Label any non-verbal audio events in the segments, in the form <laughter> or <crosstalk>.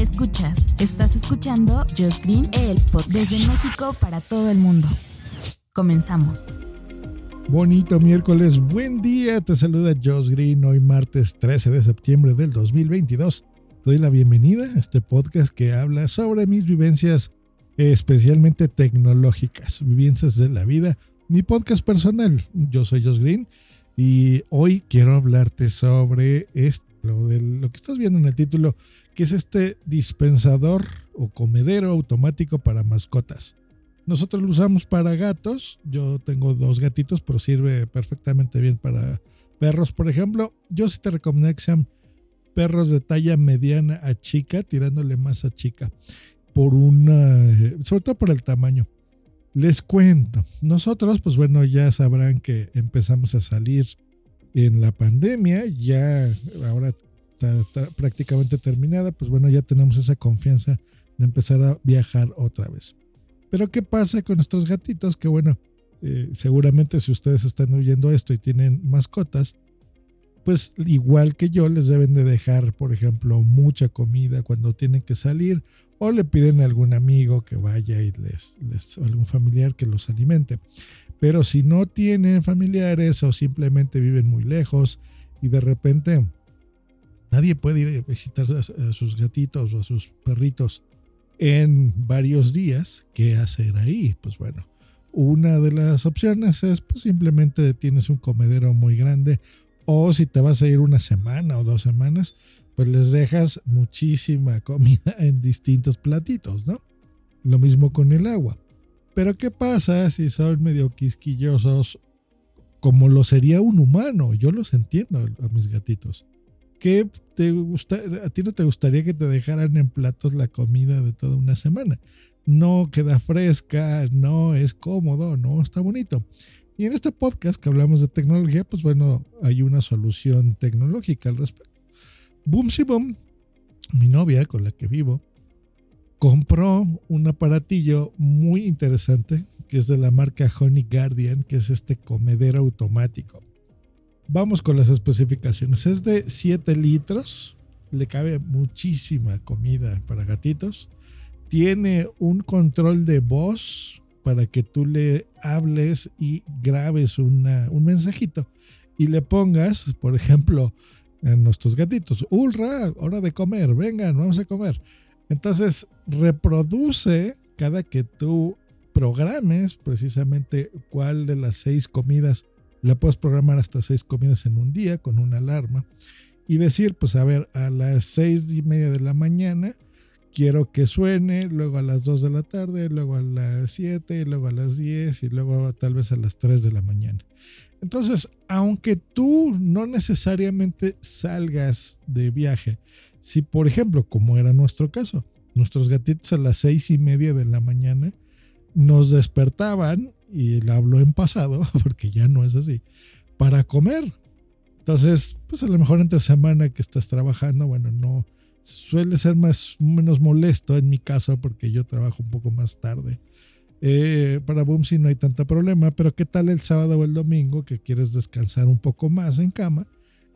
Escuchas, estás escuchando Just Green, el pod desde México para todo el mundo. Comenzamos. Bonito miércoles, buen día, te saluda Josh Green hoy martes 13 de septiembre del 2022. Te doy la bienvenida a este podcast que habla sobre mis vivencias especialmente tecnológicas, vivencias de la vida, mi podcast personal. Yo soy Josh Green y hoy quiero hablarte sobre esto, lo, de lo que estás viendo en el título, que es este dispensador o comedero automático para mascotas. Nosotros lo usamos para gatos. Yo tengo dos gatitos, pero sirve perfectamente bien para perros. Por ejemplo, yo sí te recomiendo que sean perros de talla mediana a chica, tirándole más a chica. Por una, sobre todo por el tamaño. Les cuento, nosotros, pues bueno, ya sabrán que empezamos a salir en la pandemia, ya ahora está, está prácticamente terminada, pues bueno, ya tenemos esa confianza de empezar a viajar otra vez. Pero ¿qué pasa con nuestros gatitos? Que bueno, eh, seguramente si ustedes están oyendo esto y tienen mascotas, pues igual que yo les deben de dejar, por ejemplo, mucha comida cuando tienen que salir o le piden a algún amigo que vaya y les, les o algún familiar que los alimente. Pero si no tienen familiares o simplemente viven muy lejos y de repente nadie puede ir a visitar a sus gatitos o a sus perritos en varios días, ¿qué hacer ahí? Pues bueno, una de las opciones es pues simplemente tienes un comedero muy grande o si te vas a ir una semana o dos semanas, pues les dejas muchísima comida en distintos platitos, ¿no? Lo mismo con el agua. Pero ¿qué pasa si son medio quisquillosos como lo sería un humano? Yo los entiendo a mis gatitos. ¿qué te gusta, a ti no te gustaría que te dejaran en platos la comida de toda una semana? No queda fresca, no es cómodo, no está bonito. Y en este podcast que hablamos de tecnología, pues bueno, hay una solución tecnológica al respecto. Boom si Boom, mi novia con la que vivo, compró un aparatillo muy interesante que es de la marca Honey Guardian, que es este comedero automático. Vamos con las especificaciones. Es de 7 litros. Le cabe muchísima comida para gatitos. Tiene un control de voz para que tú le hables y grabes una, un mensajito y le pongas, por ejemplo, a nuestros gatitos, Ulra, hora de comer, vengan, vamos a comer. Entonces reproduce cada que tú programes precisamente cuál de las seis comidas la puedes programar hasta seis comidas en un día con una alarma y decir, pues a ver, a las seis y media de la mañana quiero que suene, luego a las dos de la tarde, luego a las siete, luego a las diez y luego tal vez a las tres de la mañana. Entonces, aunque tú no necesariamente salgas de viaje, si por ejemplo, como era nuestro caso, nuestros gatitos a las seis y media de la mañana nos despertaban y le hablo en pasado, <laughs> porque ya no es así, para comer. Entonces, pues a lo mejor entre semana que estás trabajando, bueno, no suele ser más menos molesto en mi caso porque yo trabajo un poco más tarde. Eh, para Boomsy no hay tanto problema, pero ¿qué tal el sábado o el domingo que quieres descansar un poco más en cama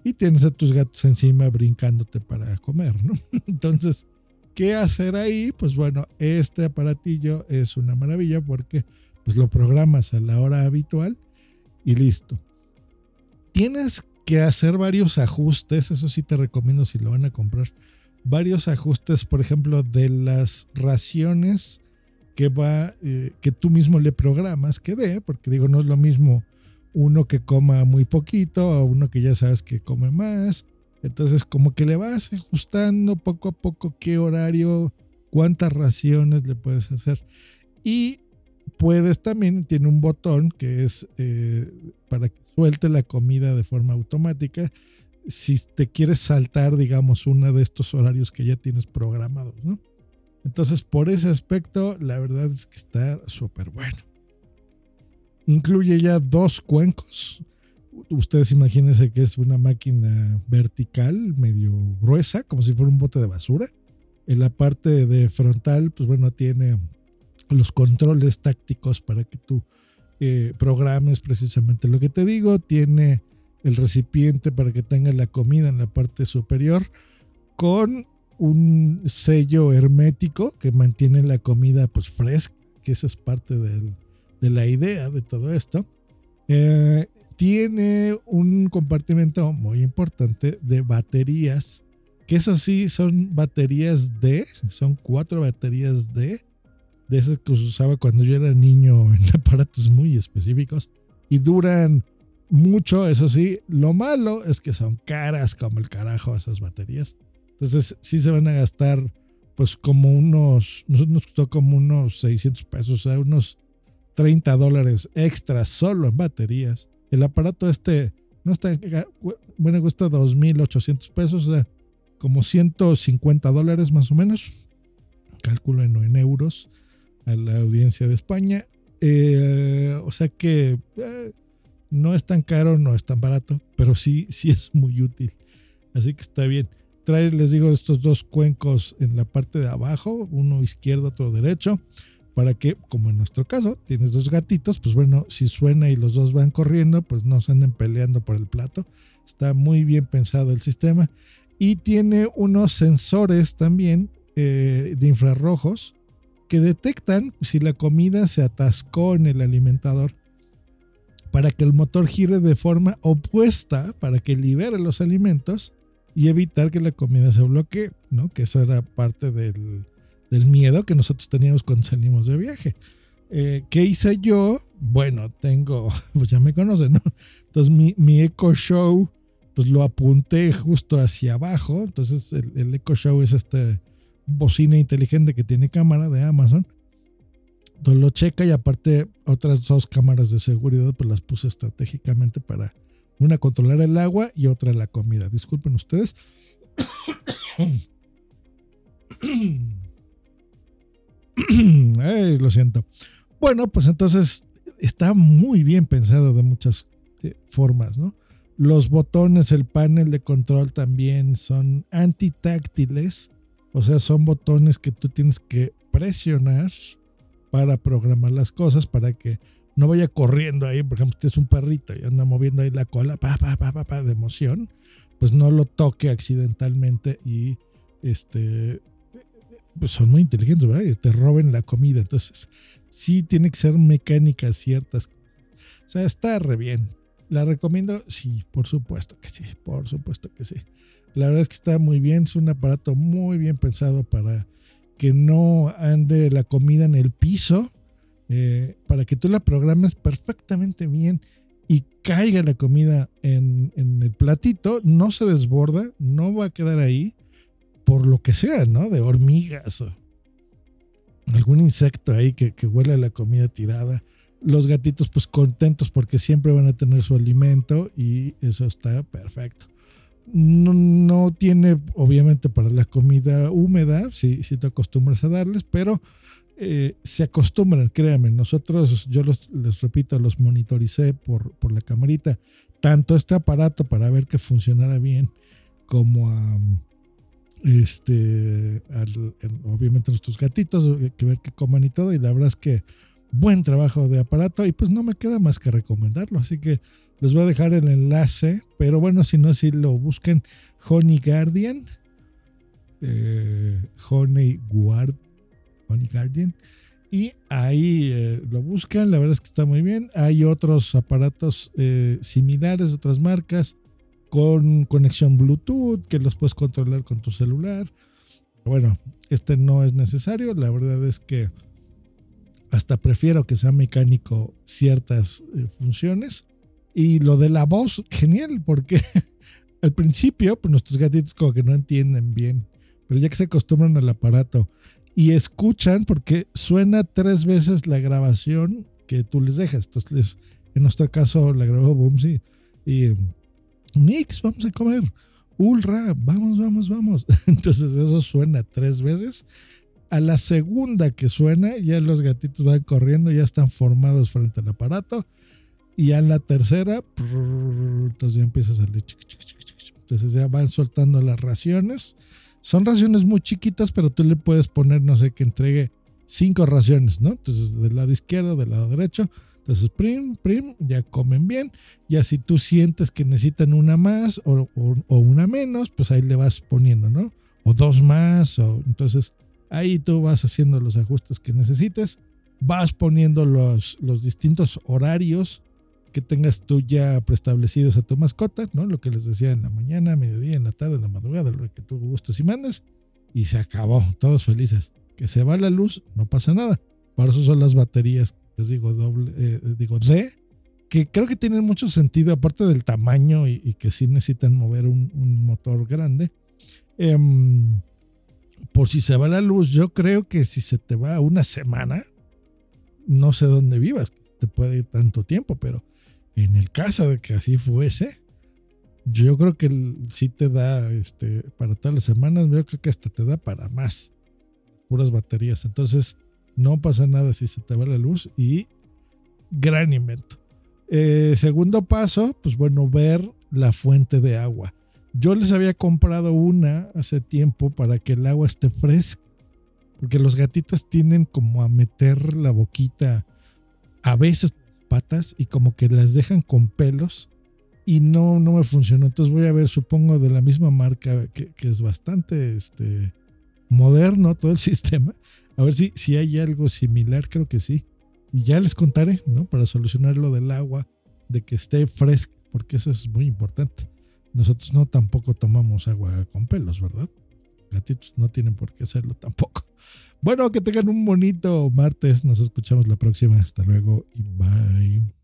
y tienes a tus gatos encima brincándote para comer, ¿no? <laughs> Entonces, ¿qué hacer ahí? Pues bueno, este aparatillo es una maravilla porque pues lo programas a la hora habitual y listo. Tienes que hacer varios ajustes, eso sí te recomiendo si lo van a comprar, varios ajustes, por ejemplo, de las raciones que va, eh, que tú mismo le programas que dé, porque digo, no es lo mismo uno que coma muy poquito o uno que ya sabes que come más. Entonces, como que le vas ajustando poco a poco qué horario, cuántas raciones le puedes hacer. Y puedes también, tiene un botón que es eh, para que suelte la comida de forma automática. si te quieres saltar, digamos, uno de estos horarios que ya tienes programados, ¿no? Entonces, por ese aspecto, la verdad es que está súper bueno. Incluye ya dos cuencos. Ustedes imagínense que es una máquina vertical, medio gruesa, como si fuera un bote de basura. En la parte de frontal, pues bueno, tiene los controles tácticos para que tú eh, programes precisamente lo que te digo. Tiene el recipiente para que tenga la comida en la parte superior con un sello hermético que mantiene la comida pues fresca, que esa es parte de la idea de todo esto. Eh, tiene un compartimento muy importante de baterías, que eso sí son baterías D, son cuatro baterías D, de esas que se usaba cuando yo era niño en <laughs> aparatos muy específicos, y duran mucho, eso sí. Lo malo es que son caras como el carajo esas baterías. Entonces sí se van a gastar pues como unos, nosotros nos costó como unos 600 pesos, o sea, unos 30 dólares extra solo en baterías. El aparato este no está, bueno, cuesta 2.800 pesos, o sea, como 150 dólares más o menos. Cálculo en, euros a la audiencia de España. Eh, o sea que eh, no es tan caro, no es tan barato, pero sí, sí es muy útil. Así que está bien. Trae, les digo, estos dos cuencos en la parte de abajo, uno izquierdo, otro derecho, para que, como en nuestro caso, tienes dos gatitos, pues bueno, si suena y los dos van corriendo, pues no se anden peleando por el plato. Está muy bien pensado el sistema. Y tiene unos sensores también eh, de infrarrojos que detectan si la comida se atascó en el alimentador para que el motor gire de forma opuesta, para que libere los alimentos y evitar que la comida se bloquee, ¿no? Que eso era parte del, miedo que nosotros teníamos cuando salimos de viaje. Eh, ¿Qué hice yo? Bueno, tengo, <laughs> pues ya me conocen, ¿no? Entonces mi, mi Echo Show, pues lo apunté justo hacia abajo. Entonces el, el Echo Show es esta bocina inteligente que tiene cámara de Amazon lo checa y aparte otras dos cámaras de seguridad pues las puse estratégicamente para una controlar el agua y otra la comida. Disculpen ustedes. <coughs> <coughs> <coughs> lo siento. Bueno, pues entonces está muy bien pensado de muchas eh, formas, ¿no? Los botones, el panel de control también son antitáctiles, o sea, son botones que tú tienes que presionar para programar las cosas para que no vaya corriendo ahí, por ejemplo, si es un perrito y anda moviendo ahí la cola, pa, pa, pa, pa, pa, de emoción, pues no lo toque accidentalmente y este pues son muy inteligentes, ¿verdad? Te roben la comida. Entonces, sí tiene que ser mecánica ciertas. O sea, está re bien. ¿La recomiendo? Sí, por supuesto que sí, por supuesto que sí. La verdad es que está muy bien, es un aparato muy bien pensado para que no ande la comida en el piso, eh, para que tú la programes perfectamente bien y caiga la comida en, el platito, no se desborda, no va a quedar ahí por lo que sea, ¿no? De hormigas o algún insecto ahí que, huele a la comida tirada. Los gatitos pues contentos porque siempre van a tener su alimento y eso está perfecto no, tiene, obviamente, para la comida húmeda, si, si te acostumbras a darles, pero eh, se acostumbran, créanme. Nosotros, yo les repito, los monitoricé por, por la camarita, tanto este aparato para ver que funcionara bien, como a este, obviamente nuestros gatitos, que ver que coman y todo, y la verdad es que buen trabajo de aparato, y pues no me queda más que recomendarlo, así que les voy a dejar el enlace, pero bueno, si no, si lo busquen Honey Guardian, eh, Honey Guard, Honey Guardian, y ahí eh, lo buscan, la verdad es que está muy bien. Hay otros aparatos eh, similares, otras marcas, con conexión Bluetooth, que los puedes controlar con tu celular. Bueno, este no es necesario, la verdad es que hasta prefiero que sea mecánico ciertas funciones y lo de la voz, <laughs> genial, porque <laughs> al principio, pues nuestros gatitos como que no entienden bien, pero ya que se acostumbran al aparato y escuchan, porque suena tres veces la grabación que tú les dejas. Entonces, en nuestro caso la grabó Boomsy y Nix, vamos a comer. Ulra, vamos, vamos, vamos. <laughs> Entonces eso suena tres veces. A la segunda que suena, ya los gatitos van corriendo, ya están formados frente al aparato. Y a la tercera, entonces ya empieza a salir. Entonces ya van soltando las raciones. Son raciones muy chiquitas, pero tú le puedes poner, no sé, que entregue cinco raciones, ¿no? Entonces del lado izquierdo, del lado derecho. Entonces, prim, prim, ya comen bien. Ya si tú sientes que necesitan una más o, una menos, pues ahí le vas poniendo, ¿no? O dos más. O, entonces, ahí tú vas haciendo los ajustes que necesites. Vas poniendo los, distintos horarios que tengas tú ya preestablecidos a tu mascota, ¿no? Lo que les decía en la mañana, mediodía, en la tarde, en la madrugada, lo que tú gustes y mandes. Y se acabó, todos felices. Que se va la luz, no pasa nada. Para eso son las baterías les digo doble, eh, digo D, que creo que tienen mucho sentido, aparte del tamaño y, que sí necesitan mover un, motor grande. Em, por si se va la luz, yo creo que si se te va una semana, no sé dónde vivas, te puede ir tanto tiempo, pero en el caso de que así fuese, yo creo que sí te da este, para todas las semanas, yo creo que hasta te da para más, puras baterías. Entonces, no pasa nada si se te va la luz y gran invento. Eh, segundo paso, pues bueno, ver la fuente de agua. Yo les había comprado una hace tiempo para que el agua esté fresca, porque los gatitos tienden como a meter la boquita a veces patas y como que las dejan con pelos y no, no me funcionó. Entonces voy a ver, supongo de la misma marca que, que es bastante este, moderno todo el <laughs> sistema. A ver si, si hay algo similar, creo que sí. Y ya les contaré, ¿no? Para solucionar lo del agua, de que esté fresca, porque eso es muy importante. Nosotros no tampoco tomamos agua con pelos, ¿verdad? Gatitos no tienen por qué hacerlo tampoco. <laughs> Bueno, que tengan un bonito martes. Nos escuchamos la próxima. Hasta luego y bye.